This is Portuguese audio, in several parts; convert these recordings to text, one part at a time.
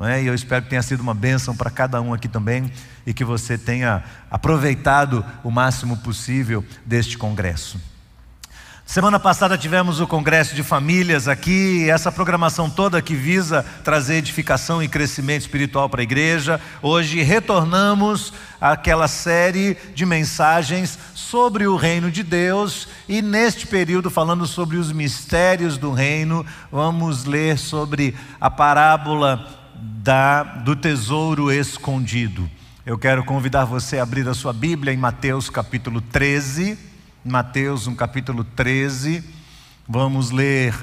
é? e eu espero que tenha sido uma bênção para cada um aqui também e que você tenha aproveitado o máximo possível deste congresso. Semana passada tivemos o Congresso de Famílias aqui, essa programação toda que visa trazer edificação e crescimento espiritual para a igreja. Hoje retornamos àquela série de mensagens sobre o reino de Deus e neste período falando sobre os mistérios do reino, vamos ler sobre a parábola da, do tesouro escondido. Eu quero convidar você a abrir a sua Bíblia em Mateus capítulo 13. Mateus, no capítulo 13, vamos ler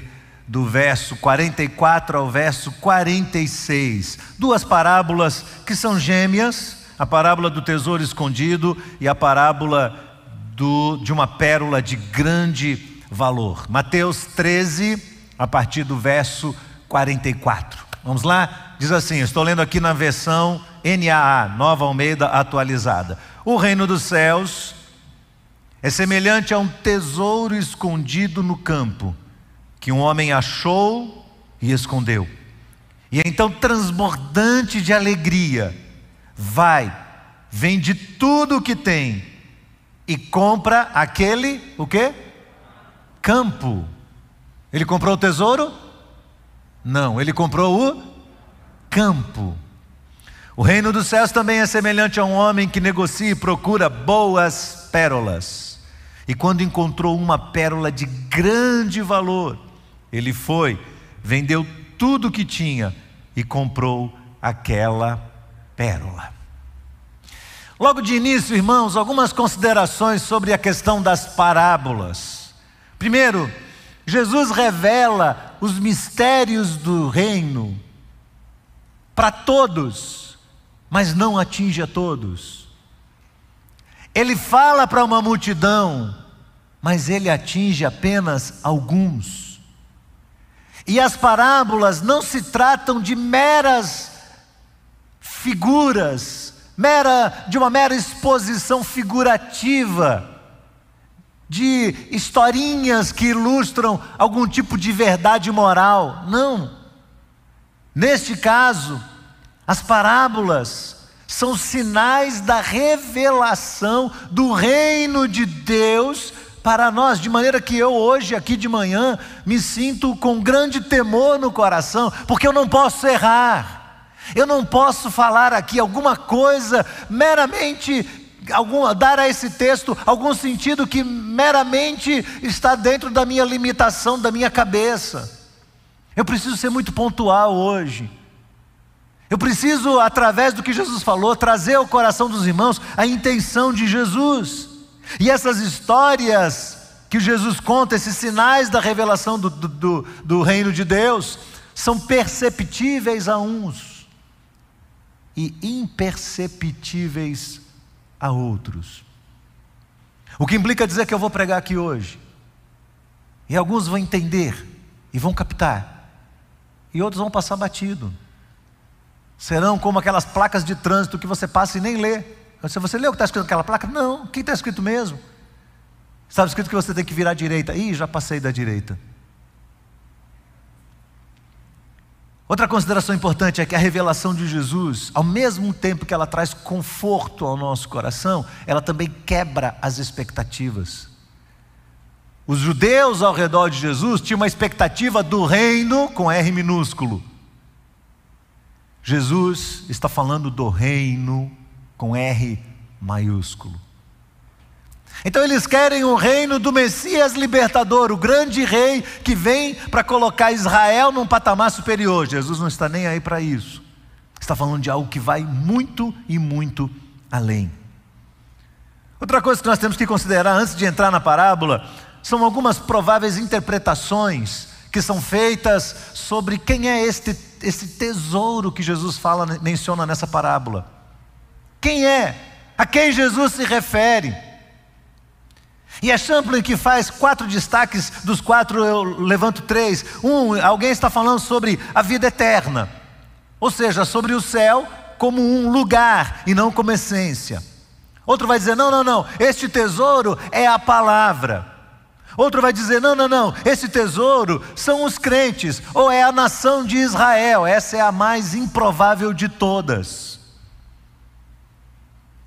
do verso 44 ao verso 46. Duas parábolas que são gêmeas: a parábola do tesouro escondido e a parábola do, de uma pérola de grande valor. Mateus 13, a partir do verso 44. Vamos lá? Diz assim: estou lendo aqui na versão NAA, Nova Almeida Atualizada. O reino dos céus é semelhante a um tesouro escondido no campo, que um homem achou e escondeu. E então, transbordante de alegria, vai, vende tudo o que tem e compra aquele, o quê? Campo. Ele comprou o tesouro? Não, ele comprou o campo. O reino dos céus também é semelhante a um homem que negocia e procura boas pérolas e quando encontrou uma pérola de grande valor, ele foi, vendeu tudo o que tinha e comprou aquela pérola. Logo de início, irmãos, algumas considerações sobre a questão das parábolas. Primeiro, Jesus revela os mistérios do reino para todos, mas não atinge a todos. Ele fala para uma multidão, mas ele atinge apenas alguns. E as parábolas não se tratam de meras figuras, mera de uma mera exposição figurativa, de historinhas que ilustram algum tipo de verdade moral. Não. Neste caso, as parábolas são sinais da revelação do reino de Deus para nós, de maneira que eu hoje, aqui de manhã, me sinto com grande temor no coração, porque eu não posso errar, eu não posso falar aqui alguma coisa meramente, algum, dar a esse texto algum sentido que meramente está dentro da minha limitação, da minha cabeça. Eu preciso ser muito pontual hoje. Eu preciso, através do que Jesus falou, trazer ao coração dos irmãos a intenção de Jesus. E essas histórias que Jesus conta, esses sinais da revelação do, do, do reino de Deus, são perceptíveis a uns e imperceptíveis a outros. O que implica dizer que eu vou pregar aqui hoje. E alguns vão entender e vão captar, e outros vão passar batido serão como aquelas placas de trânsito que você passa e nem lê. Se você leu o que está escrito naquela placa, não, o que está escrito mesmo? Estava escrito que você tem que virar à direita. Ih, já passei da direita. Outra consideração importante é que a revelação de Jesus, ao mesmo tempo que ela traz conforto ao nosso coração, ela também quebra as expectativas. Os judeus ao redor de Jesus tinham uma expectativa do reino com R minúsculo. Jesus está falando do reino com R maiúsculo. Então eles querem o reino do Messias libertador, o grande rei que vem para colocar Israel num patamar superior. Jesus não está nem aí para isso. Está falando de algo que vai muito e muito além. Outra coisa que nós temos que considerar antes de entrar na parábola são algumas prováveis interpretações que são feitas sobre quem é este esse tesouro que Jesus fala, menciona nessa parábola. Quem é? A quem Jesus se refere? E é Champlin que faz quatro destaques, dos quatro eu levanto três. Um, alguém está falando sobre a vida eterna, ou seja, sobre o céu como um lugar e não como essência. Outro vai dizer: não, não, não, este tesouro é a palavra. Outro vai dizer: não, não, não, esse tesouro são os crentes, ou é a nação de Israel, essa é a mais improvável de todas.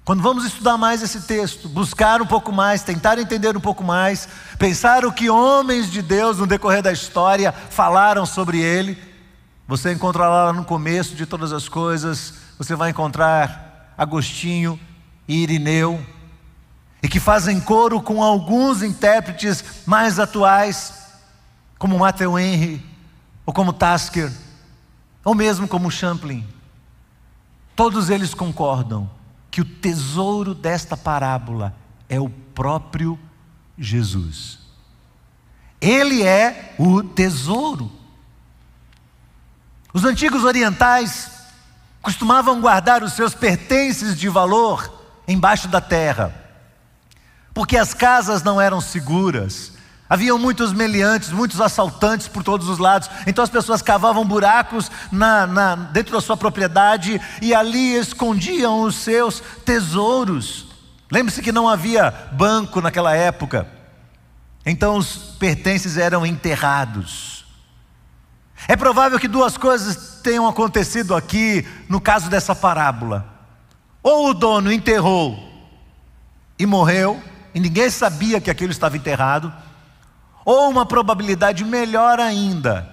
Quando vamos estudar mais esse texto, buscar um pouco mais, tentar entender um pouco mais, pensar o que homens de Deus no decorrer da história falaram sobre ele, você encontrará lá no começo de todas as coisas, você vai encontrar Agostinho e Irineu, e que fazem coro com alguns intérpretes mais atuais, como Matthew Henry, ou como Tasker, ou mesmo como Champlin. Todos eles concordam que o tesouro desta parábola é o próprio Jesus. Ele é o tesouro. Os antigos orientais costumavam guardar os seus pertences de valor embaixo da terra porque as casas não eram seguras. Haviam muitos meliantes, muitos assaltantes por todos os lados. Então as pessoas cavavam buracos na, na, dentro da sua propriedade e ali escondiam os seus tesouros. Lembre-se que não havia banco naquela época. Então os pertences eram enterrados. É provável que duas coisas tenham acontecido aqui no caso dessa parábola. Ou o dono enterrou e morreu, e ninguém sabia que aquilo estava enterrado, ou uma probabilidade melhor ainda,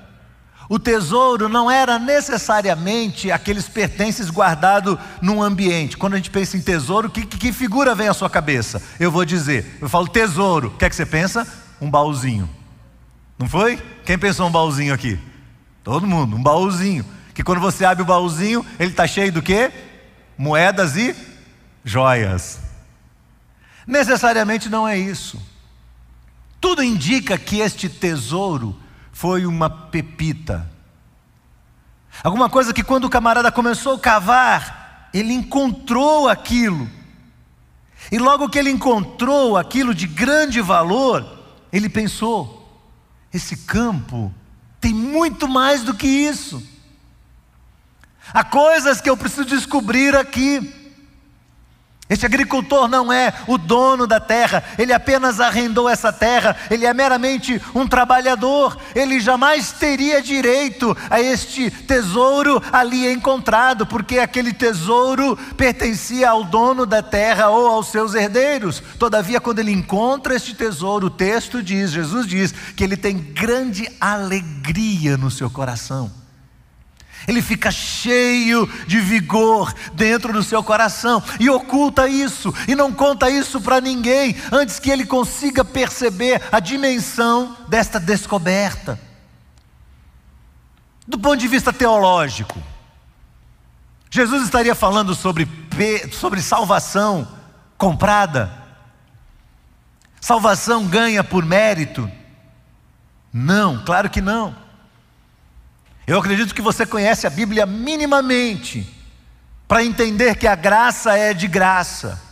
o tesouro não era necessariamente aqueles pertences guardados num ambiente. Quando a gente pensa em tesouro, que, que, figura vem à sua cabeça? Eu vou dizer, eu falo tesouro, o que é que você pensa? Um baúzinho. Não foi? Quem pensou um baúzinho aqui? Todo mundo, um baúzinho. Que quando você abre o baúzinho, ele está cheio do quê? Moedas e joias. Necessariamente não é isso. Tudo indica que este tesouro foi uma pepita. Alguma coisa que quando o camarada começou a cavar, ele encontrou aquilo. E logo que ele encontrou aquilo de grande valor, ele pensou: esse campo tem muito mais do que isso. Há coisas que eu preciso descobrir aqui. Este agricultor não é o dono da terra, ele apenas arrendou essa terra, ele é meramente um trabalhador, ele jamais teria direito a este tesouro ali encontrado, porque aquele tesouro pertencia ao dono da terra ou aos seus herdeiros. Todavia, quando ele encontra este tesouro, o texto diz, Jesus diz, que ele tem grande alegria no seu coração ele fica cheio de vigor dentro do seu coração e oculta isso e não conta isso para ninguém antes que ele consiga perceber a dimensão desta descoberta. Do ponto de vista teológico, Jesus estaria falando sobre, sobre salvação comprada? Salvação ganha por mérito? Não, claro que não. Eu acredito que você conhece a Bíblia minimamente para entender que a graça é de graça,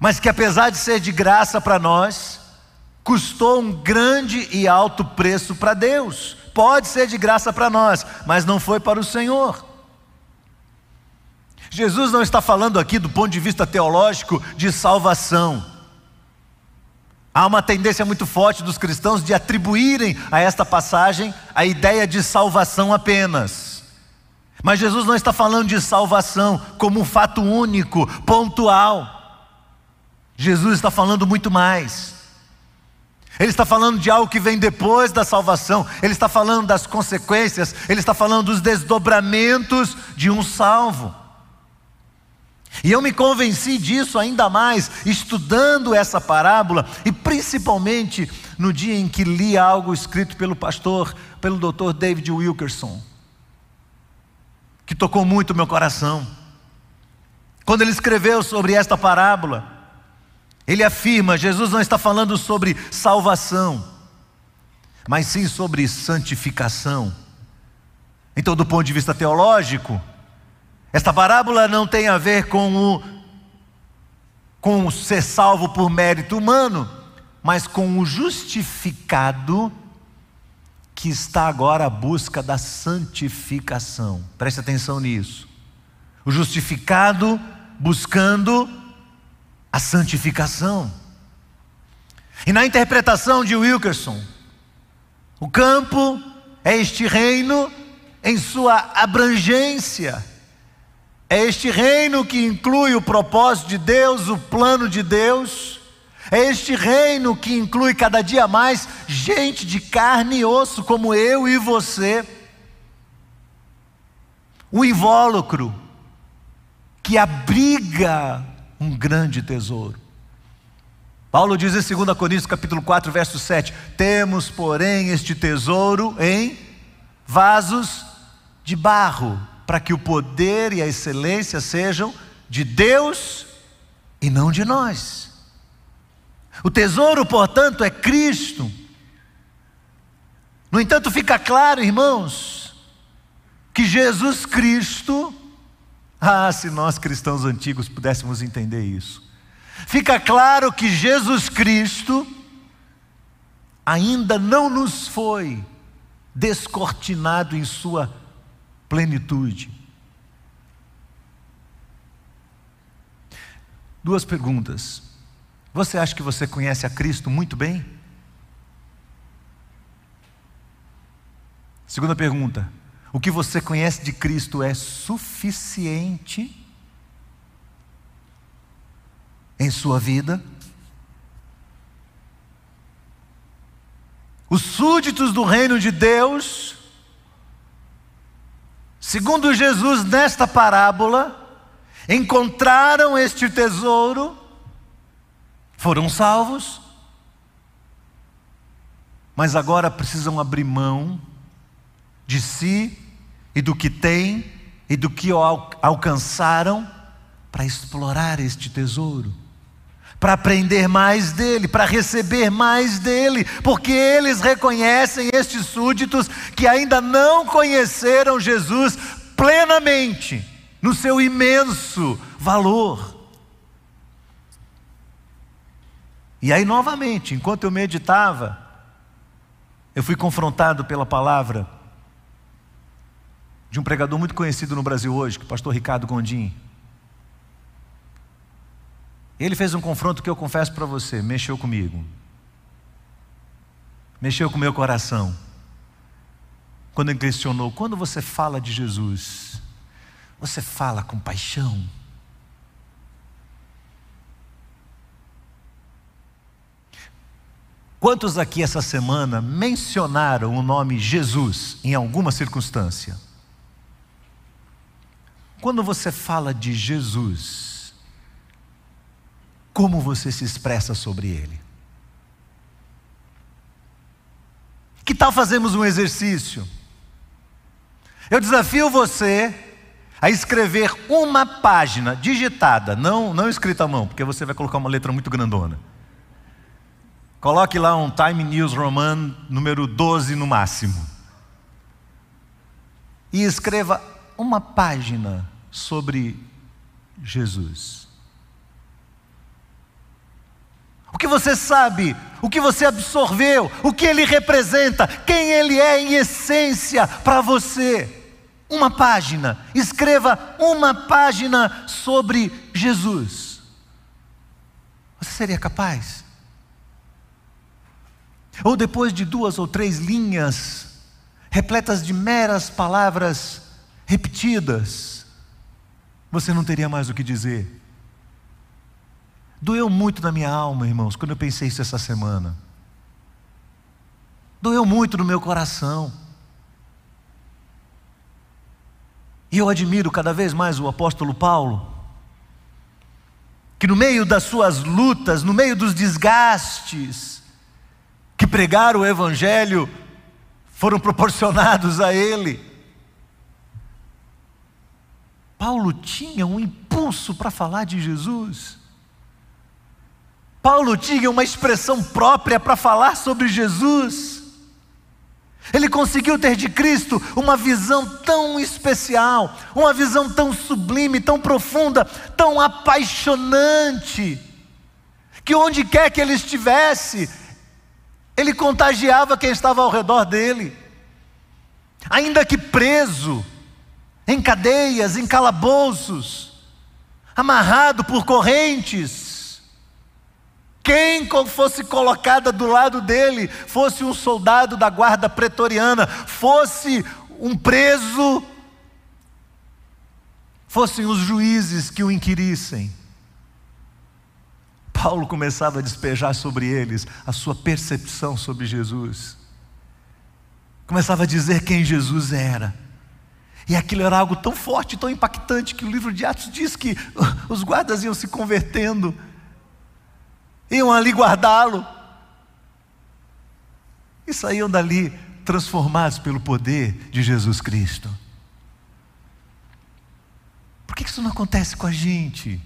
mas que apesar de ser de graça para nós, custou um grande e alto preço para Deus. Pode ser de graça para nós, mas não foi para o Senhor. Jesus não está falando aqui do ponto de vista teológico de salvação. Há uma tendência muito forte dos cristãos de atribuírem a esta passagem a ideia de salvação apenas. Mas Jesus não está falando de salvação como um fato único, pontual. Jesus está falando muito mais. Ele está falando de algo que vem depois da salvação, ele está falando das consequências, ele está falando dos desdobramentos de um salvo. E eu me convenci disso ainda mais estudando essa parábola e principalmente no dia em que li algo escrito pelo pastor, pelo Dr. David Wilkerson, que tocou muito o meu coração. Quando ele escreveu sobre esta parábola, ele afirma: Jesus não está falando sobre salvação, mas sim sobre santificação. Então, do ponto de vista teológico, esta parábola não tem a ver com o com o ser salvo por mérito humano, mas com o justificado que está agora à busca da santificação. Preste atenção nisso. O justificado buscando a santificação. E na interpretação de Wilkerson, o campo é este reino em sua abrangência. É este reino que inclui o propósito de Deus, o plano de Deus. É este reino que inclui cada dia mais gente de carne e osso, como eu e você. O invólucro que abriga um grande tesouro. Paulo diz em 2 Coríntios capítulo 4, verso 7: Temos, porém, este tesouro em vasos de barro, para que o poder e a excelência sejam de Deus e não de nós. O tesouro, portanto, é Cristo. No entanto, fica claro, irmãos, que Jesus Cristo, ah, se nós cristãos antigos pudéssemos entender isso, fica claro que Jesus Cristo ainda não nos foi descortinado em sua plenitude. Duas perguntas. Você acha que você conhece a Cristo muito bem? Segunda pergunta: o que você conhece de Cristo é suficiente em sua vida? Os súditos do reino de Deus, segundo Jesus nesta parábola, encontraram este tesouro, foram salvos, mas agora precisam abrir mão de si e do que têm e do que alcançaram para explorar este tesouro para aprender mais dele, para receber mais dele, porque eles reconhecem estes súditos que ainda não conheceram Jesus plenamente, no seu imenso valor. E aí, novamente, enquanto eu meditava, eu fui confrontado pela palavra de um pregador muito conhecido no Brasil hoje, é o pastor Ricardo Gondim. Ele fez um confronto que eu confesso para você, mexeu comigo. Mexeu com o meu coração. Quando ele questionou, quando você fala de Jesus, você fala com paixão? Quantos aqui essa semana mencionaram o nome Jesus em alguma circunstância? Quando você fala de Jesus, como você se expressa sobre ele. Que tal fazermos um exercício? Eu desafio você a escrever uma página digitada, não, não escrita à mão, porque você vai colocar uma letra muito grandona. Coloque lá um Time News Roman número 12 no máximo. E escreva uma página sobre Jesus. O que você sabe, o que você absorveu, o que ele representa, quem ele é em essência para você. Uma página, escreva uma página sobre Jesus. Você seria capaz? Ou depois de duas ou três linhas, repletas de meras palavras repetidas, você não teria mais o que dizer? Doeu muito na minha alma, irmãos, quando eu pensei isso essa semana. Doeu muito no meu coração. E eu admiro cada vez mais o apóstolo Paulo, que no meio das suas lutas, no meio dos desgastes, que pregar o Evangelho foram proporcionados a ele. Paulo tinha um impulso para falar de Jesus. Paulo tinha uma expressão própria para falar sobre Jesus. Ele conseguiu ter de Cristo uma visão tão especial, uma visão tão sublime, tão profunda, tão apaixonante, que onde quer que ele estivesse, ele contagiava quem estava ao redor dele. Ainda que preso, em cadeias, em calabouços, amarrado por correntes, quem fosse colocada do lado dele, fosse um soldado da guarda pretoriana, fosse um preso, fossem os juízes que o inquirissem. Paulo começava a despejar sobre eles a sua percepção sobre Jesus. Começava a dizer quem Jesus era. E aquilo era algo tão forte, tão impactante, que o livro de Atos diz que os guardas iam se convertendo iam ali guardá-lo e saíam dali transformados pelo poder de Jesus Cristo. Por que isso não acontece com a gente?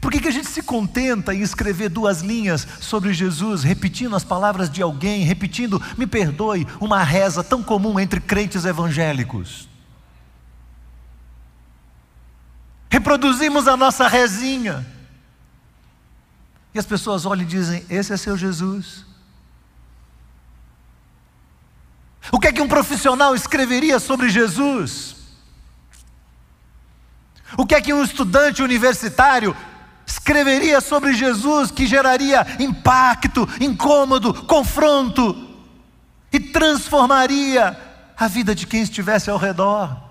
Por que, que a gente se contenta em escrever duas linhas sobre Jesus, repetindo as palavras de alguém, repetindo, me perdoe, uma reza tão comum entre crentes evangélicos? Reproduzimos a nossa rezinha. E as pessoas olham e dizem: Esse é seu Jesus. O que é que um profissional escreveria sobre Jesus? O que é que um estudante universitário escreveria sobre Jesus que geraria impacto, incômodo, confronto e transformaria a vida de quem estivesse ao redor?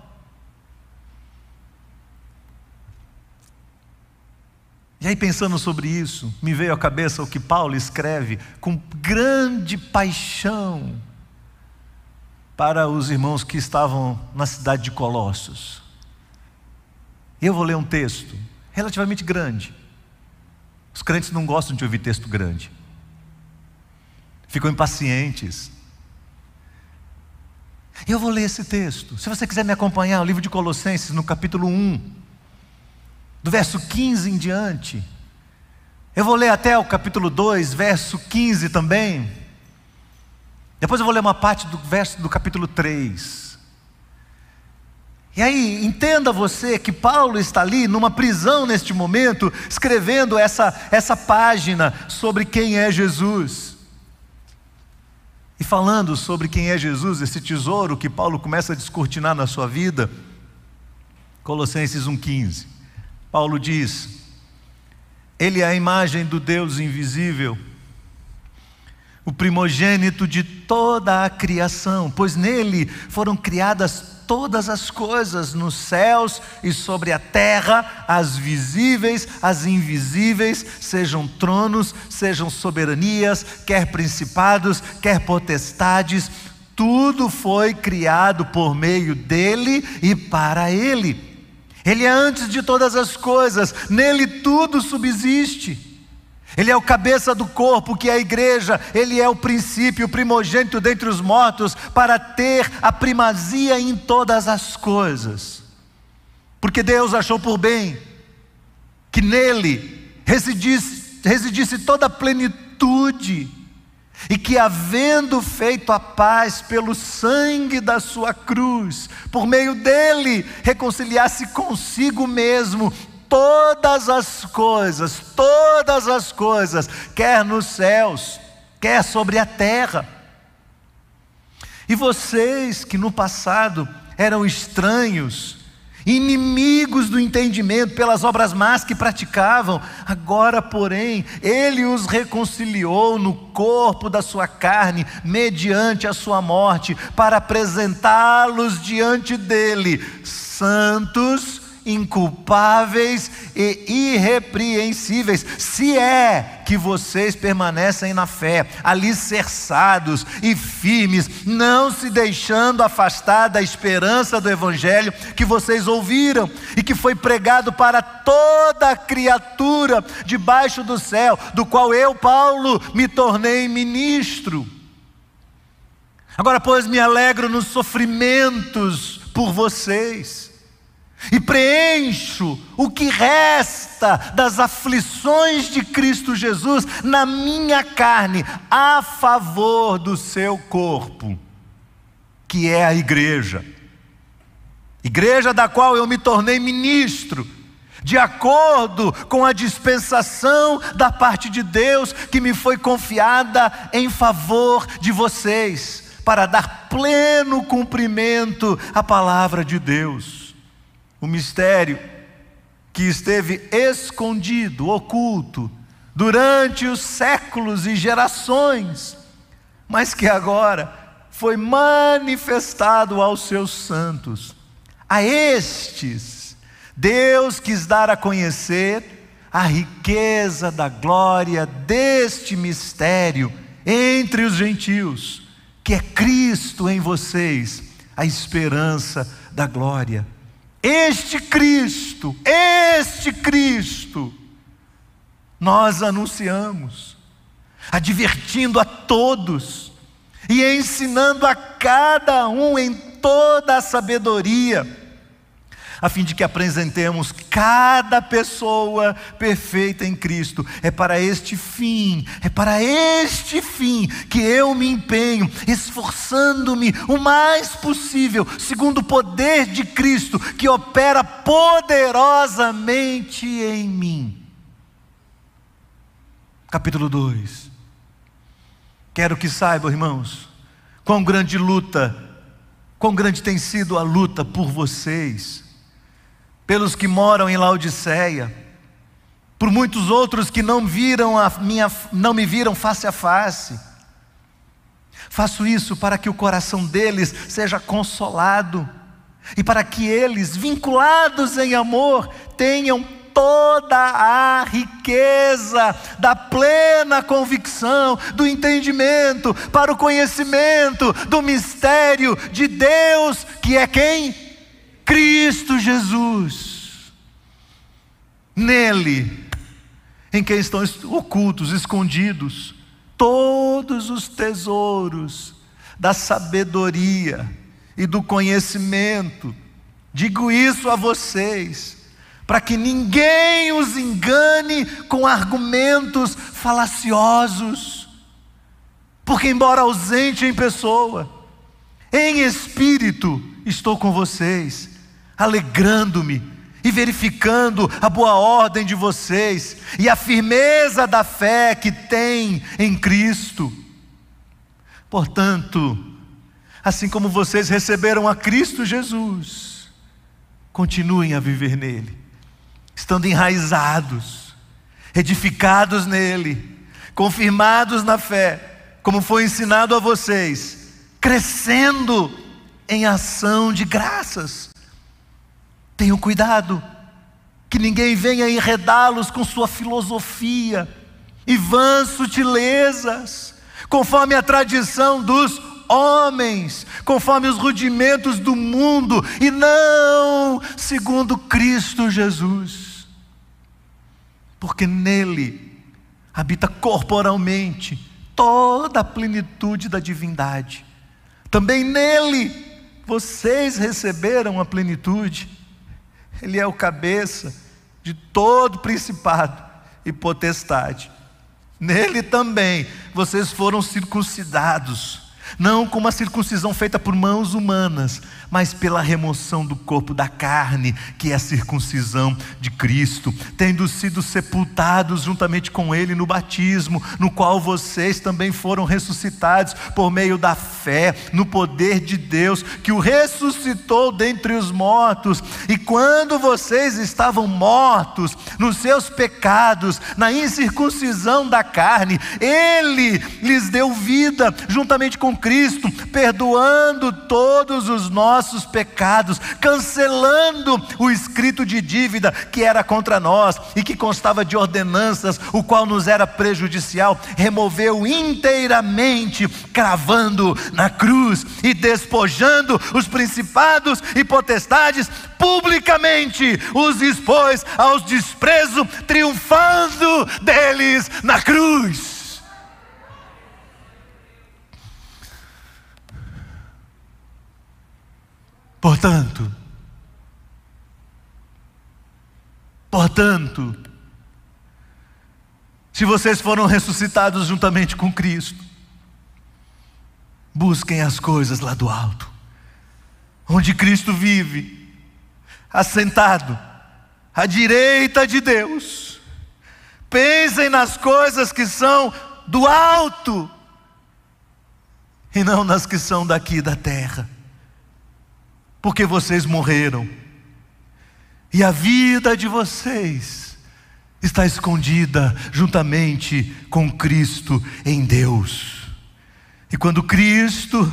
E aí, pensando sobre isso, me veio à cabeça o que Paulo escreve com grande paixão para os irmãos que estavam na cidade de Colossos. Eu vou ler um texto relativamente grande. Os crentes não gostam de ouvir texto grande, ficam impacientes. Eu vou ler esse texto. Se você quiser me acompanhar, o livro de Colossenses, no capítulo 1 do verso 15 em diante. Eu vou ler até o capítulo 2, verso 15 também. Depois eu vou ler uma parte do verso do capítulo 3. E aí, entenda você que Paulo está ali numa prisão neste momento, escrevendo essa, essa página sobre quem é Jesus. E falando sobre quem é Jesus, esse tesouro que Paulo começa a descortinar na sua vida. Colossenses 1,15. Paulo diz: Ele é a imagem do Deus invisível, o primogênito de toda a criação, pois nele foram criadas todas as coisas nos céus e sobre a terra, as visíveis, as invisíveis, sejam tronos, sejam soberanias, quer principados, quer potestades, tudo foi criado por meio dele e para ele. Ele é antes de todas as coisas, nele tudo subsiste. Ele é o cabeça do corpo, que é a igreja, ele é o princípio, o primogênito dentre os mortos, para ter a primazia em todas as coisas. Porque Deus achou por bem que nele residisse, residisse toda a plenitude e que, havendo feito a paz pelo sangue da sua cruz, por meio dele, reconciliasse consigo mesmo todas as coisas, todas as coisas, quer nos céus, quer sobre a terra. E vocês que no passado eram estranhos, inimigos do entendimento pelas obras más que praticavam. Agora, porém, ele os reconciliou no corpo da sua carne, mediante a sua morte, para apresentá-los diante dele, santos, inculpáveis e irrepreensíveis, se é que vocês permanecem na fé, alicerçados e firmes, não se deixando afastar da esperança do Evangelho que vocês ouviram e que foi pregado para toda criatura debaixo do céu, do qual eu, Paulo, me tornei ministro. Agora, pois, me alegro nos sofrimentos por vocês e preencho o que resta das aflições de Cristo Jesus na minha carne, a favor do seu corpo, que é a igreja. Igreja da qual eu me tornei ministro, de acordo com a dispensação da parte de Deus que me foi confiada em favor de vocês, para dar pleno cumprimento à palavra de Deus o mistério que esteve escondido, oculto, durante os séculos e gerações, mas que agora foi manifestado aos seus santos. A estes, Deus quis dar a conhecer a riqueza da glória deste mistério entre os gentios, que é Cristo em vocês, a esperança da glória. Este Cristo, este Cristo, nós anunciamos, advertindo a todos e ensinando a cada um em toda a sabedoria, a fim de que apresentemos cada pessoa perfeita em Cristo. É para este fim, é para este fim que eu me empenho, esforçando-me o mais possível, segundo o poder de Cristo que opera poderosamente em mim. Capítulo 2. Quero que saibam, irmãos, quão grande luta, quão grande tem sido a luta por vocês, pelos que moram em Laodiceia, por muitos outros que não viram a minha, não me viram face a face. Faço isso para que o coração deles seja consolado e para que eles, vinculados em amor, tenham toda a riqueza da plena convicção, do entendimento, para o conhecimento do mistério de Deus, que é quem? Cristo Jesus. Nele, em quem estão ocultos, escondidos, todos os tesouros da sabedoria e do conhecimento. Digo isso a vocês para que ninguém os engane com argumentos falaciosos. Porque, embora ausente em pessoa, em espírito estou com vocês, alegrando-me e verificando a boa ordem de vocês e a firmeza da fé que tem em Cristo. Portanto, assim como vocês receberam a Cristo Jesus, continuem a viver nele estando enraizados, edificados nele, confirmados na fé, como foi ensinado a vocês, crescendo em ação de graças. Tenham cuidado, que ninguém venha enredá-los com sua filosofia e vãs sutilezas, conforme a tradição dos homens, conforme os rudimentos do mundo, e não segundo Cristo Jesus. Porque nele habita corporalmente toda a plenitude da divindade. Também nele vocês receberam a plenitude. Ele é o cabeça de todo principado e potestade. Nele também vocês foram circuncidados não com uma circuncisão feita por mãos humanas, mas pela remoção do corpo da carne, que é a circuncisão de Cristo, tendo sido sepultados juntamente com Ele no batismo, no qual vocês também foram ressuscitados por meio da fé no poder de Deus, que o ressuscitou dentre os mortos, e quando vocês estavam mortos nos seus pecados, na incircuncisão da carne, Ele lhes deu vida juntamente com Cristo, perdoando todos os nossos pecados, cancelando o escrito de dívida que era contra nós e que constava de ordenanças, o qual nos era prejudicial, removeu inteiramente, cravando na cruz e despojando os principados e potestades, publicamente os expôs aos desprezos, triunfando deles na cruz. Portanto, portanto, se vocês foram ressuscitados juntamente com Cristo, busquem as coisas lá do alto, onde Cristo vive, assentado à direita de Deus. Pensem nas coisas que são do alto e não nas que são daqui da terra porque vocês morreram. E a vida de vocês está escondida juntamente com Cristo em Deus. E quando Cristo,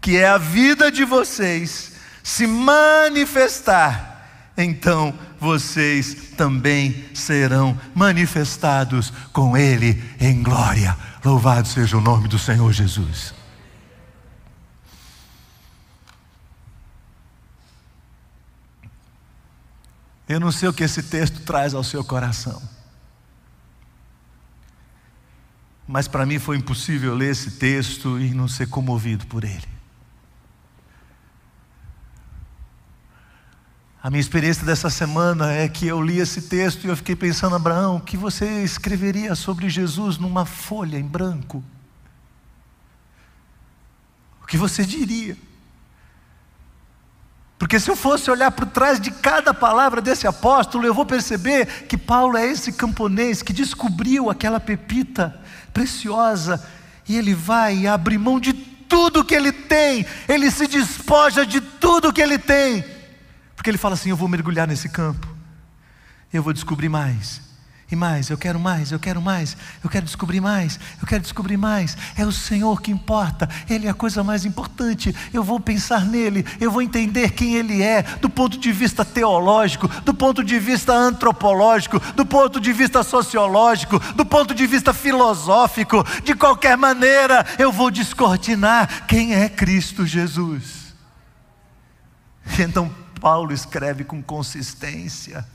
que é a vida de vocês, se manifestar, então vocês também serão manifestados com Ele em glória. Louvado seja o nome do Senhor Jesus. Eu não sei o que esse texto traz ao seu coração. Mas para mim foi impossível ler esse texto e não ser comovido por ele. A minha experiência dessa semana é que eu li esse texto e eu fiquei pensando, Abraão, o que você escreveria sobre Jesus numa folha em branco? O que você diria? Porque se eu fosse olhar por trás de cada palavra desse apóstolo, eu vou perceber que Paulo é esse camponês que descobriu aquela pepita preciosa e ele vai e abre mão de tudo que ele tem, ele se despoja de tudo que ele tem, porque ele fala assim: Eu vou mergulhar nesse campo, eu vou descobrir mais, e mais, eu quero mais, eu quero mais, eu quero descobrir mais, eu quero descobrir mais. É o Senhor que importa, Ele é a coisa mais importante. Eu vou pensar nele, eu vou entender quem Ele é, do ponto de vista teológico, do ponto de vista antropológico, do ponto de vista sociológico, do ponto de vista filosófico. De qualquer maneira, eu vou descortinar quem é Cristo Jesus. Então, Paulo escreve com consistência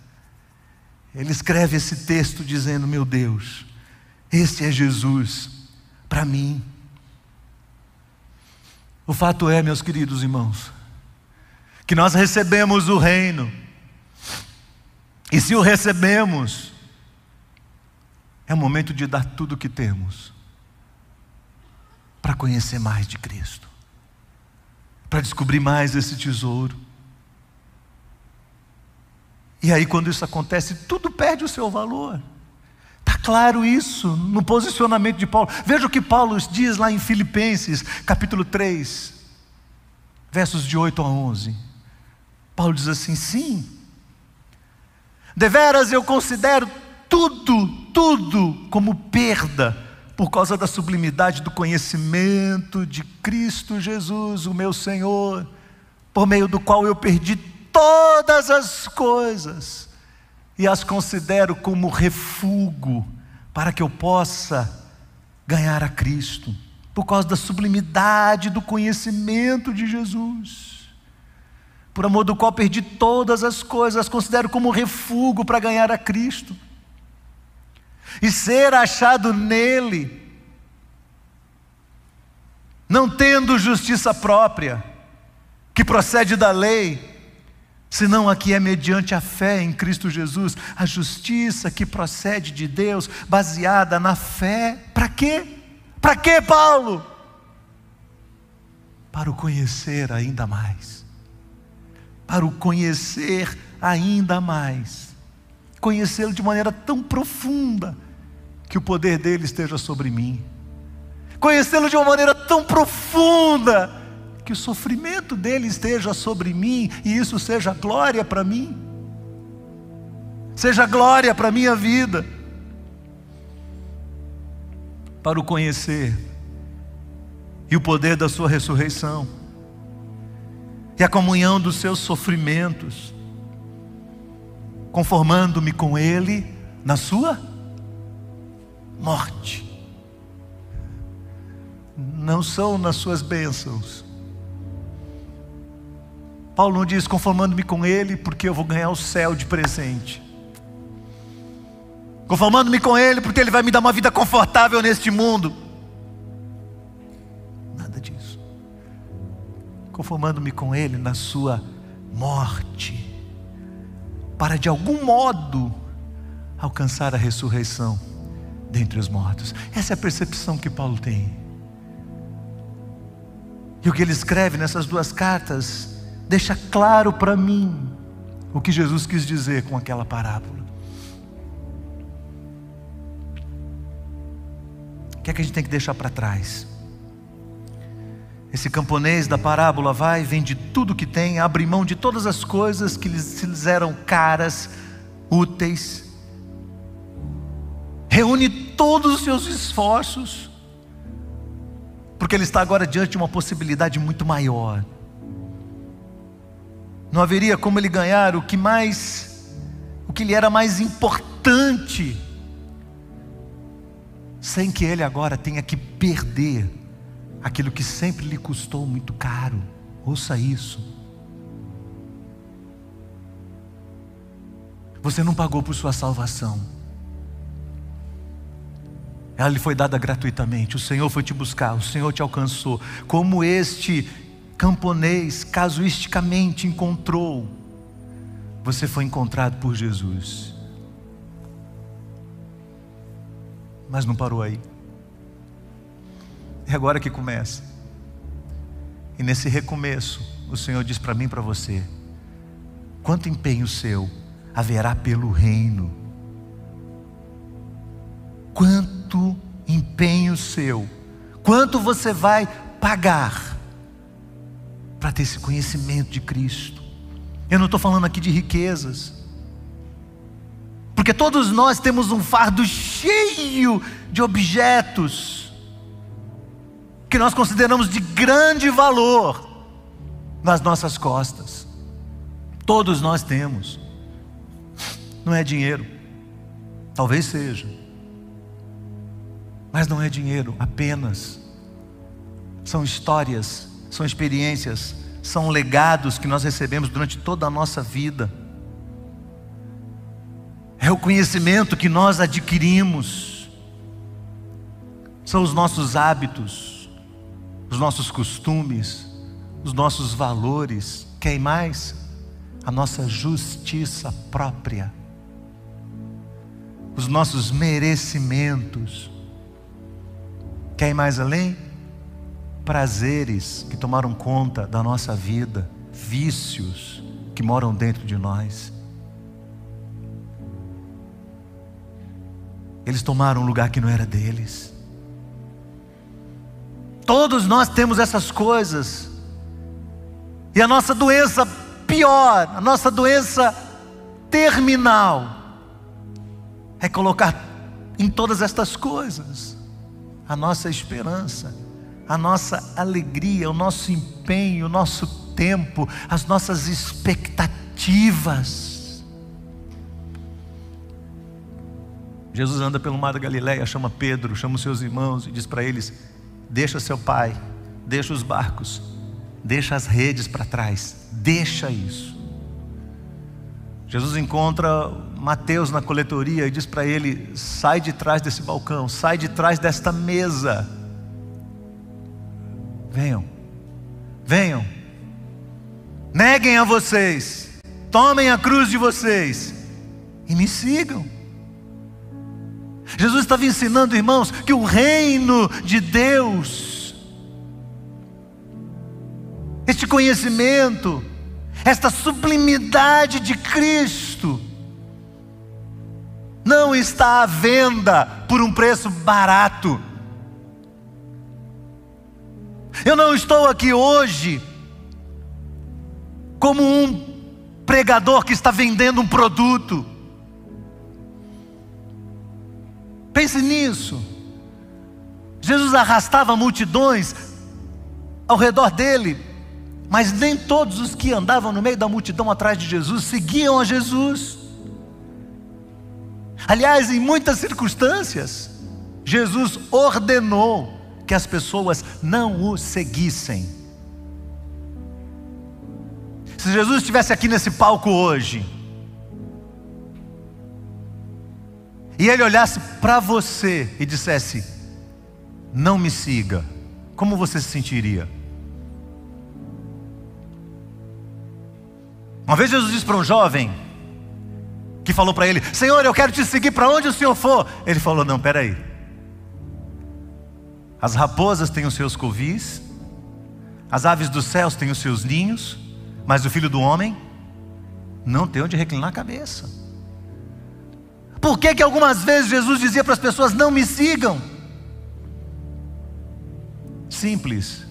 ele escreve esse texto dizendo: Meu Deus, este é Jesus para mim. O fato é, meus queridos irmãos, que nós recebemos o reino, e se o recebemos, é o momento de dar tudo o que temos para conhecer mais de Cristo, para descobrir mais esse tesouro. E aí, quando isso acontece, tudo perde o seu valor. Está claro isso no posicionamento de Paulo. Veja o que Paulo diz lá em Filipenses, capítulo 3, versos de 8 a 11. Paulo diz assim: sim, deveras eu considero tudo, tudo como perda, por causa da sublimidade do conhecimento de Cristo Jesus, o meu Senhor, por meio do qual eu perdi todas as coisas e as considero como refúgio para que eu possa ganhar a Cristo, por causa da sublimidade do conhecimento de Jesus, por amor do qual perdi todas as coisas, as considero como refúgio para ganhar a Cristo, e ser achado nele, não tendo justiça própria, que procede da lei, senão aqui é mediante a fé em Cristo Jesus, a justiça que procede de Deus, baseada na fé. Para quê? Para quê, Paulo? Para o conhecer ainda mais. Para o conhecer ainda mais. Conhecê-lo de maneira tão profunda que o poder dele esteja sobre mim. Conhecê-lo de uma maneira tão profunda que o sofrimento dele esteja sobre mim e isso seja glória para mim, seja glória para a minha vida, para o conhecer e o poder da Sua ressurreição. E a comunhão dos seus sofrimentos, conformando-me com Ele na Sua morte. Não são nas Suas bênçãos, Paulo não diz conformando-me com Ele, porque eu vou ganhar o céu de presente. Conformando-me com Ele, porque Ele vai me dar uma vida confortável neste mundo. Nada disso. Conformando-me com Ele na Sua morte, para de algum modo alcançar a ressurreição dentre os mortos. Essa é a percepção que Paulo tem. E o que ele escreve nessas duas cartas deixa claro para mim o que Jesus quis dizer com aquela parábola. O que é que a gente tem que deixar para trás? Esse camponês da parábola vai, vende tudo que tem, abre mão de todas as coisas que lhes, eram caras, úteis, reúne todos os seus esforços, porque ele está agora diante de uma possibilidade muito maior. Não haveria como ele ganhar o que mais, o que lhe era mais importante, sem que ele agora tenha que perder aquilo que sempre lhe custou muito caro. Ouça isso. Você não pagou por sua salvação. Ela lhe foi dada gratuitamente. O Senhor foi te buscar, o Senhor te alcançou. Como este camponês casuisticamente encontrou, você foi encontrado por Jesus. Mas não parou aí. É agora que começa. E nesse recomeço, o Senhor diz para mim e para você: quanto empenho seu haverá pelo reino. Quanto empenho seu, quanto você vai pagar para ter esse conhecimento de Cristo. Eu não estou falando aqui de riquezas, porque todos nós temos um fardo cheio de objetos que nós consideramos de grande valor nas nossas costas. Todos nós temos não é dinheiro. Talvez seja. Mas não é dinheiro apenas. São histórias, são experiências, são legados que nós recebemos durante toda a nossa vida. É o conhecimento que nós adquirimos. São os nossos hábitos, os nossos costumes, os nossos valores. Quem mais? A nossa justiça própria os nossos merecimentos. Quer ir mais além? Prazeres que tomaram conta da nossa vida, vícios que moram dentro de nós. Eles tomaram um lugar que não era deles. Todos nós temos essas coisas. E a nossa doença pior, a nossa doença terminal, é colocar em todas estas coisas a nossa esperança, a nossa alegria, o nosso empenho, o nosso tempo, as nossas expectativas. Jesus anda pelo mar da Galileia, chama Pedro, chama os seus irmãos e diz para eles: Deixa seu pai, deixa os barcos, deixa as redes para trás, deixa isso. Jesus encontra Mateus na coletoria e diz para ele: sai de trás desse balcão, sai de trás desta mesa. Venham, venham, neguem a vocês, tomem a cruz de vocês e me sigam. Jesus estava ensinando, irmãos, que o reino de Deus, este conhecimento, esta sublimidade de Cristo, não está à venda por um preço barato. Eu não estou aqui hoje como um pregador que está vendendo um produto. Pense nisso. Jesus arrastava multidões ao redor dele mas nem todos os que andavam no meio da multidão atrás de Jesus seguiam a Jesus. Aliás, em muitas circunstâncias, Jesus ordenou que as pessoas não o seguissem. Se Jesus estivesse aqui nesse palco hoje, e ele olhasse para você e dissesse: Não me siga, como você se sentiria? Uma vez Jesus disse para um jovem que falou para ele: Senhor, eu quero te seguir para onde o Senhor for. Ele falou: Não, peraí. As raposas têm os seus covis, as aves dos céus têm os seus ninhos, mas o filho do homem não tem onde reclinar a cabeça. Por que, que algumas vezes Jesus dizia para as pessoas: Não me sigam? Simples,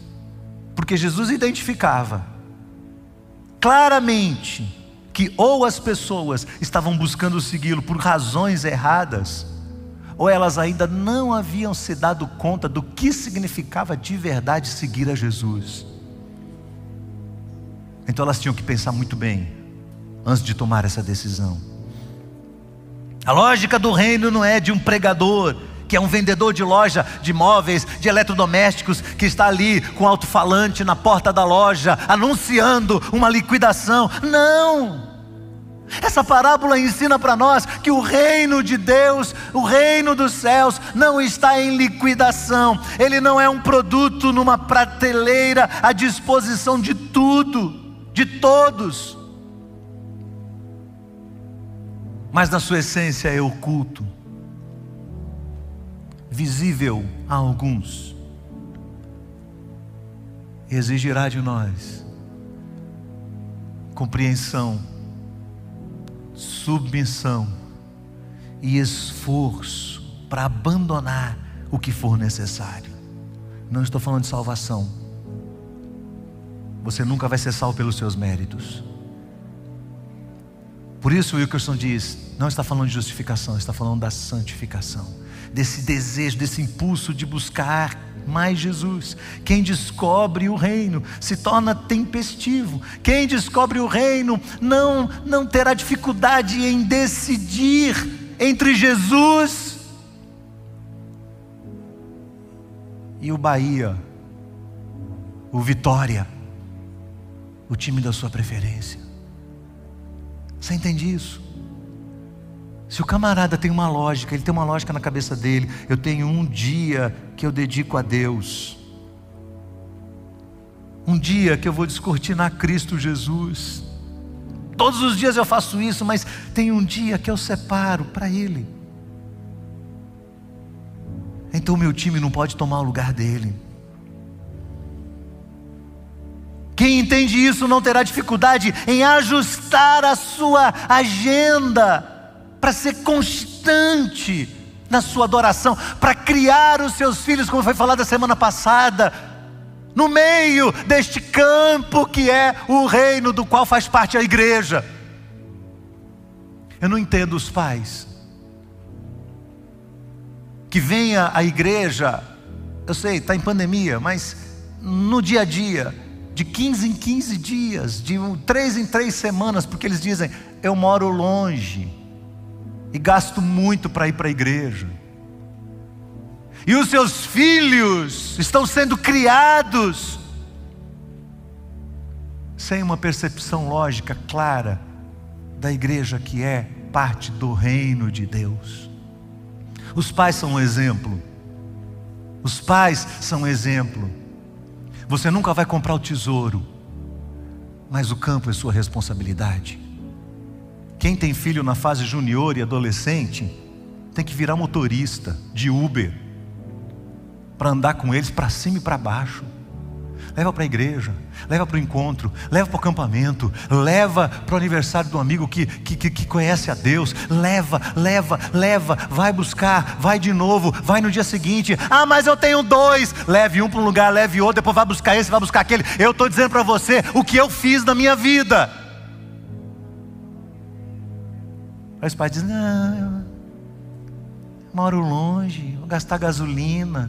porque Jesus identificava claramente que ou as pessoas estavam buscando segui-lo por razões erradas, ou elas ainda não haviam se dado conta do que significava de verdade seguir a Jesus. Então elas tinham que pensar muito bem antes de tomar essa decisão. A lógica do reino não é de um pregador, que é um vendedor de loja de móveis, de eletrodomésticos, que está ali com alto-falante na porta da loja, anunciando uma liquidação. Não! Essa parábola ensina para nós que o reino de Deus, o reino dos céus, não está em liquidação, ele não é um produto numa prateleira à disposição de tudo, de todos, mas na sua essência é oculto, visível a alguns, exigirá de nós compreensão submissão e esforço para abandonar o que for necessário. Não estou falando de salvação. Você nunca vai ser salvo pelos seus méritos. Por isso, Wilkerson diz: não está falando de justificação, está falando da santificação, desse desejo, desse impulso de buscar mais Jesus. Quem descobre o reino se torna tempestivo. Quem descobre o reino não não terá dificuldade em decidir entre Jesus e o Bahia, o Vitória, o time da sua preferência. Você entende isso? Se o camarada tem uma lógica, ele tem uma lógica na cabeça dele, eu tenho um dia que eu dedico a Deus. Um dia que eu vou descortinar Cristo Jesus. Todos os dias eu faço isso, mas tem um dia que eu separo para Ele. Então meu time não pode tomar o lugar dele. Quem entende isso não terá dificuldade em ajustar a sua agenda para ser constante na sua adoração, para criar os seus filhos, como foi falado a semana passada, no meio deste campo que é o reino do qual faz parte a igreja. Eu não entendo os pais que venha à igreja, eu sei, está em pandemia, mas no dia a dia, de 15 em 15 dias, de 3 em 3 semanas, porque eles dizem, eu moro longe e gasto muito para ir para a igreja. E os seus filhos estão sendo criados sem uma percepção lógica clara da igreja que é parte do reino de Deus. Os pais são um exemplo. Os pais são um exemplo. Você nunca vai comprar o tesouro, mas o campo é sua responsabilidade. Quem tem filho na fase junior e adolescente tem que virar motorista de Uber para andar com eles para cima e para baixo. Leva para a igreja, leva para o encontro, leva para o acampamento, leva para o aniversário do amigo que, que, que conhece a Deus. Leva, leva, leva, vai buscar, vai de novo, vai no dia seguinte. Ah, mas eu tenho dois. Leve um para um lugar, leve outro, depois vai buscar esse, vai buscar aquele. Eu estou dizendo para você o que eu fiz na minha vida. Aí os pais dizem: Não, eu moro longe, vou gastar gasolina.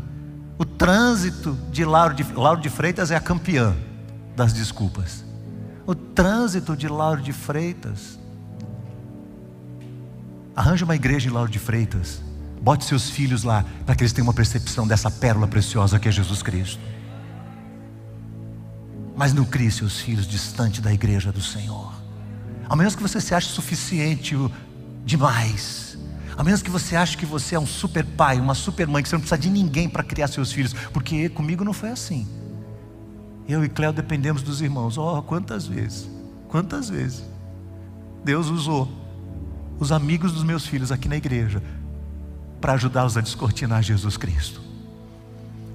O trânsito de Lauro de, Lauro de Freitas é a campeã das desculpas. O trânsito de Lauro de Freitas. Arranje uma igreja em Lauro de Freitas. Bote seus filhos lá, para que eles tenham uma percepção dessa pérola preciosa que é Jesus Cristo. Mas não crie seus filhos distante da igreja do Senhor. Ao menos que você se ache suficiente demais. A menos que você ache que você é um super pai, uma super mãe, que você não precisa de ninguém para criar seus filhos, porque comigo não foi assim. Eu e Cléo dependemos dos irmãos. Oh, quantas vezes, quantas vezes Deus usou os amigos dos meus filhos aqui na igreja para ajudá-los a descortinar Jesus Cristo.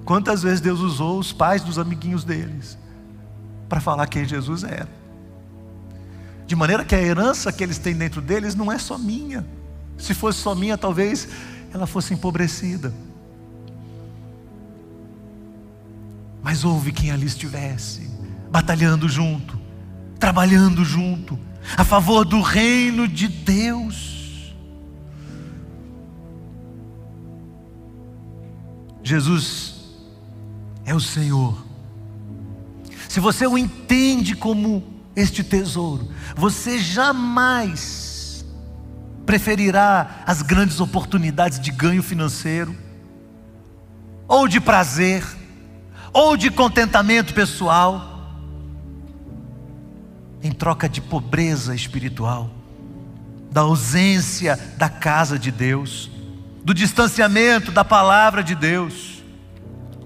Quantas vezes Deus usou os pais dos amiguinhos deles para falar quem Jesus era de maneira que a herança que eles têm dentro deles não é só minha. Se fosse só minha, talvez ela fosse empobrecida. Mas houve quem ali estivesse, batalhando junto, trabalhando junto, a favor do reino de Deus. Jesus é o Senhor, se você o entende como este tesouro, você jamais preferirá as grandes oportunidades de ganho financeiro, ou de prazer, ou de contentamento pessoal, em troca de pobreza espiritual, da ausência da casa de Deus, do distanciamento da palavra de Deus,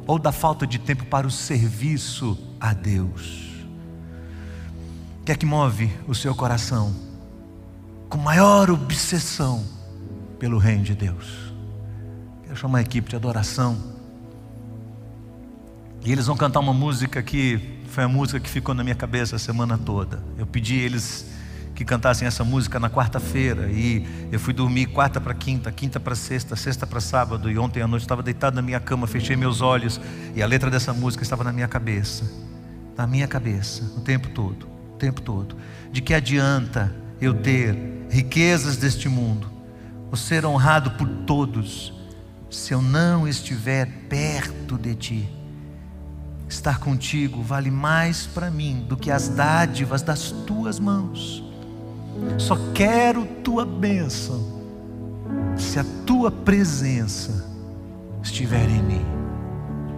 ou da falta de tempo para o serviço a Deus. Que é que move o seu coração com maior obsessão pelo reino de Deus? Quero chamar a equipe de adoração. E eles vão cantar uma música que foi a música que ficou na minha cabeça a semana toda. Eu pedi eles que cantassem essa música na quarta-feira e eu fui dormir quarta para quinta, quinta para sexta, sexta para sábado e ontem à noite estava deitado na minha cama, fechei meus olhos e a letra dessa música estava na minha cabeça na minha cabeça o tempo todo, tempo todo. De que adianta eu ter riquezas deste mundo, ou ser honrado por todos, se eu não estiver perto de ti? Estar contigo vale mais para mim do que as dádivas das tuas mãos. Só quero tua bênção, se a tua presença estiver em mim.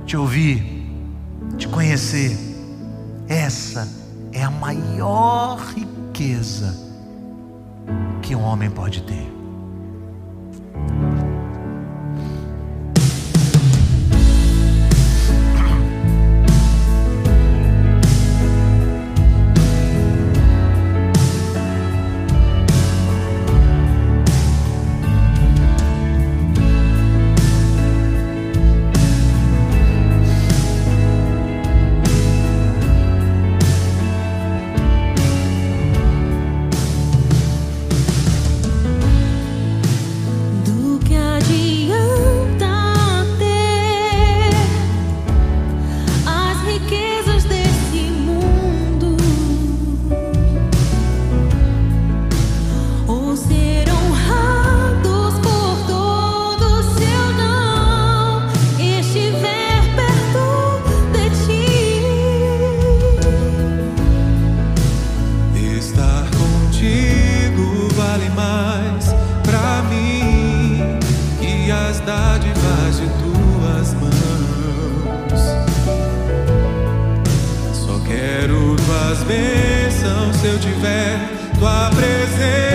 Te ouvir, te conhecer essa é a maior riqueza que um homem pode ter. dádivas de tuas mãos. Só quero tuas bênçãos se eu tiver tua presença.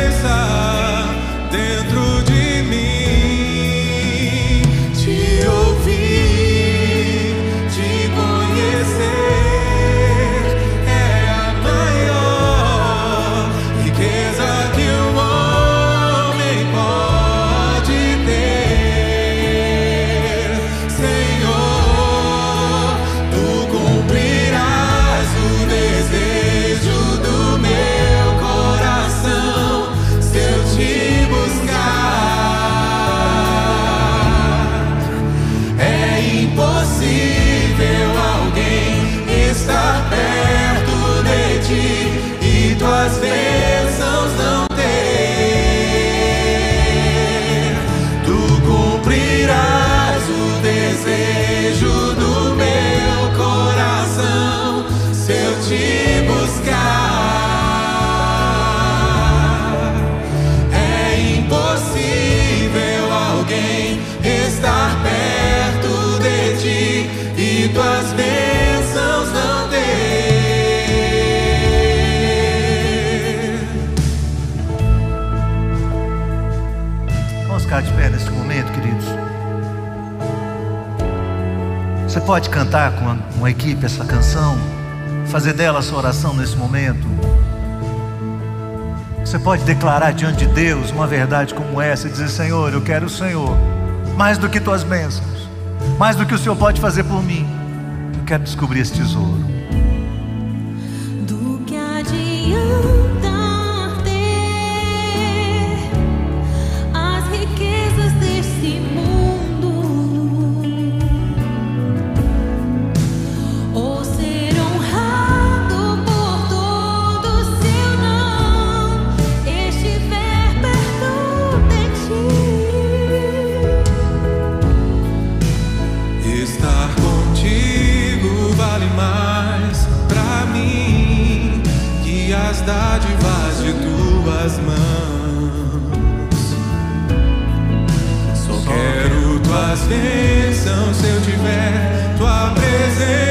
Pode cantar com uma equipe essa canção, fazer dela a sua oração nesse momento. Você pode declarar diante de Deus uma verdade como essa e dizer: Senhor, eu quero o Senhor, mais do que tuas bênçãos, mais do que o Senhor pode fazer por mim. Eu quero descobrir esse tesouro. Se eu tiver tua presença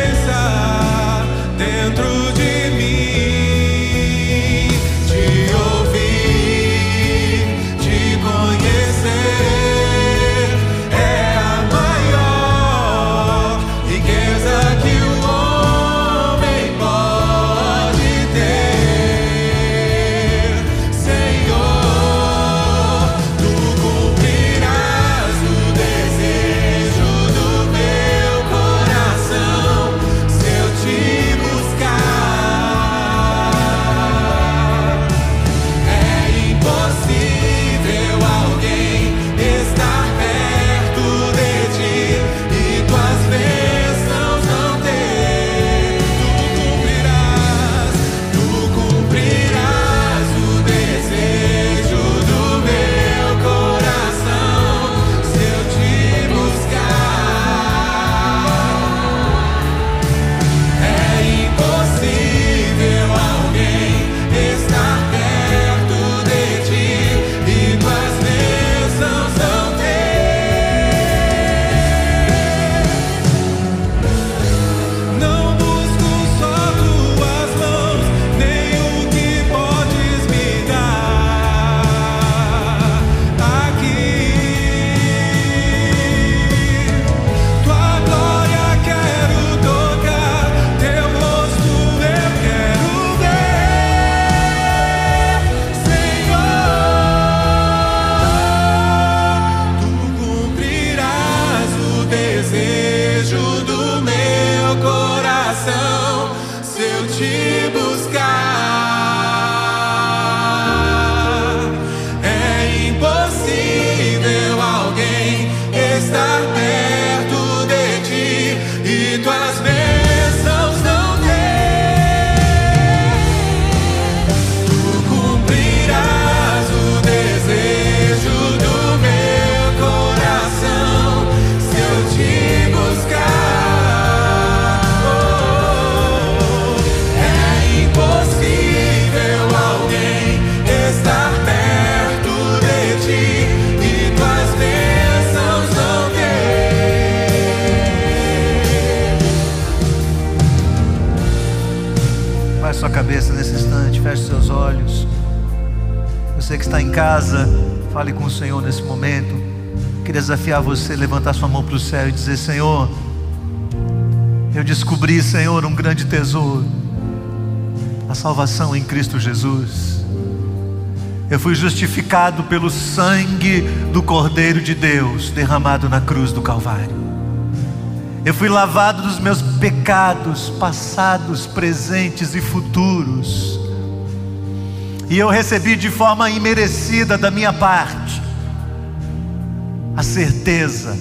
casa, fale com o Senhor nesse momento. Queria desafiar você a levantar sua mão para o céu e dizer: Senhor, eu descobri, Senhor, um grande tesouro, a salvação em Cristo Jesus. Eu fui justificado pelo sangue do Cordeiro de Deus derramado na cruz do Calvário. Eu fui lavado dos meus pecados passados, presentes e futuros. E eu recebi de forma imerecida da minha parte a certeza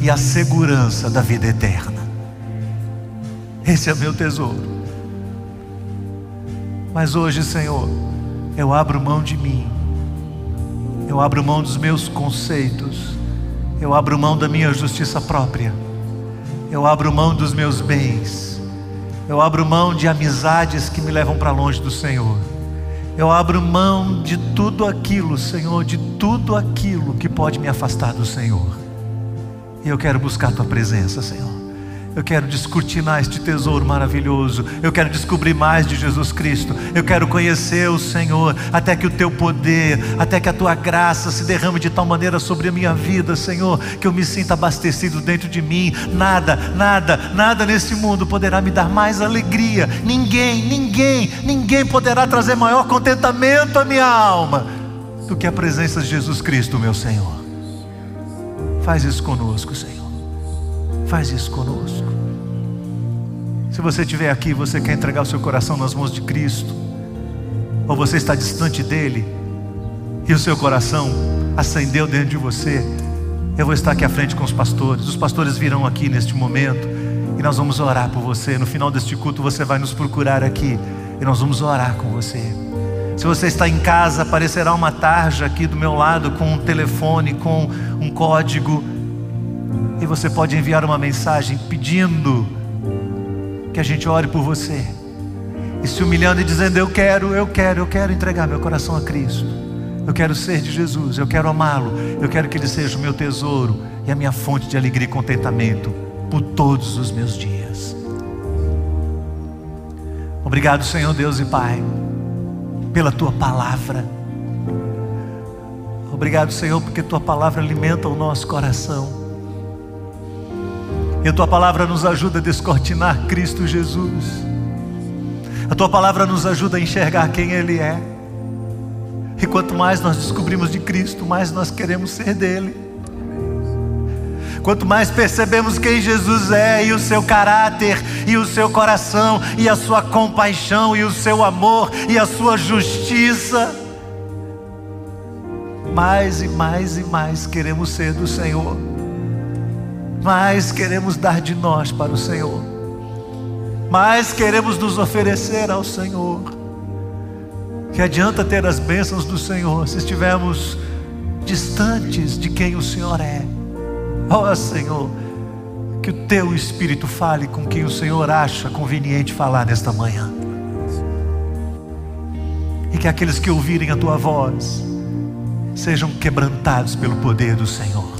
e a segurança da vida eterna. Esse é meu tesouro. Mas hoje, Senhor, eu abro mão de mim, eu abro mão dos meus conceitos, eu abro mão da minha justiça própria, eu abro mão dos meus bens, eu abro mão de amizades que me levam para longe do Senhor. Eu abro mão de tudo aquilo, Senhor, de tudo aquilo que pode me afastar do Senhor. E eu quero buscar a tua presença, Senhor. Eu quero descortinar este tesouro maravilhoso. Eu quero descobrir mais de Jesus Cristo. Eu quero conhecer o Senhor, até que o teu poder, até que a tua graça se derrame de tal maneira sobre a minha vida, Senhor, que eu me sinta abastecido dentro de mim. Nada, nada, nada nesse mundo poderá me dar mais alegria. Ninguém, ninguém, ninguém poderá trazer maior contentamento à minha alma do que a presença de Jesus Cristo, meu Senhor. Faz isso conosco, Senhor. Faz isso conosco. Se você estiver aqui, você quer entregar o seu coração nas mãos de Cristo, ou você está distante dele, e o seu coração acendeu dentro de você, eu vou estar aqui à frente com os pastores. Os pastores virão aqui neste momento e nós vamos orar por você. No final deste culto, você vai nos procurar aqui e nós vamos orar com você. Se você está em casa, aparecerá uma tarja aqui do meu lado com um telefone, com um código, e você pode enviar uma mensagem pedindo que a gente ore por você, e se humilhando e dizendo: Eu quero, eu quero, eu quero entregar meu coração a Cristo. Eu quero ser de Jesus, eu quero amá-lo, eu quero que ele seja o meu tesouro e a minha fonte de alegria e contentamento por todos os meus dias. Obrigado, Senhor Deus e Pai, pela tua palavra. Obrigado, Senhor, porque tua palavra alimenta o nosso coração. E a tua palavra nos ajuda a descortinar Cristo Jesus. A tua palavra nos ajuda a enxergar quem Ele é. E quanto mais nós descobrimos de Cristo, mais nós queremos ser dele. Quanto mais percebemos quem Jesus é e o seu caráter, e o seu coração, e a sua compaixão, e o seu amor, e a sua justiça, mais e mais e mais queremos ser do Senhor, mais queremos dar de nós para o Senhor, mais queremos nos oferecer ao Senhor. Que adianta ter as bênçãos do Senhor se estivermos distantes de quem o Senhor é. Ó oh, Senhor, que o teu Espírito fale com quem o Senhor acha conveniente falar nesta manhã. E que aqueles que ouvirem a tua voz sejam quebrantados pelo poder do Senhor.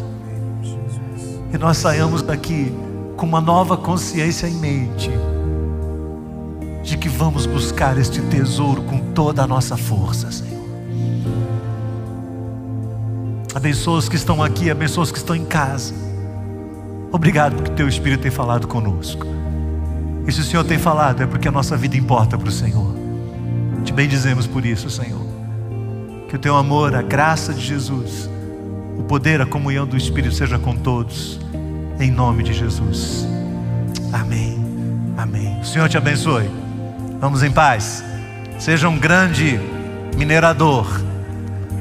E nós saiamos daqui com uma nova consciência em mente de que vamos buscar este tesouro com toda a nossa força, Senhor. Abençoa os que estão aqui, abençoa os que estão em casa. Obrigado porque Teu Espírito tem falado conosco. E se o Senhor tem falado, é porque a nossa vida importa para o Senhor. Te bendizemos por isso, Senhor. Que o Teu amor, a graça de Jesus, o poder, a comunhão do Espírito seja com todos. Em nome de Jesus. Amém. Amém. O Senhor te abençoe. Vamos em paz. Seja um grande minerador.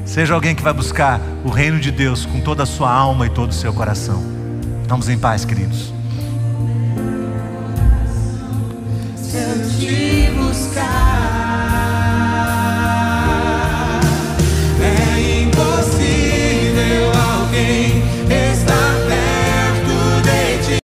Seja alguém que vai buscar o reino de Deus com toda a sua alma e todo o seu coração. Vamos em paz, queridos. Se eu te buscar.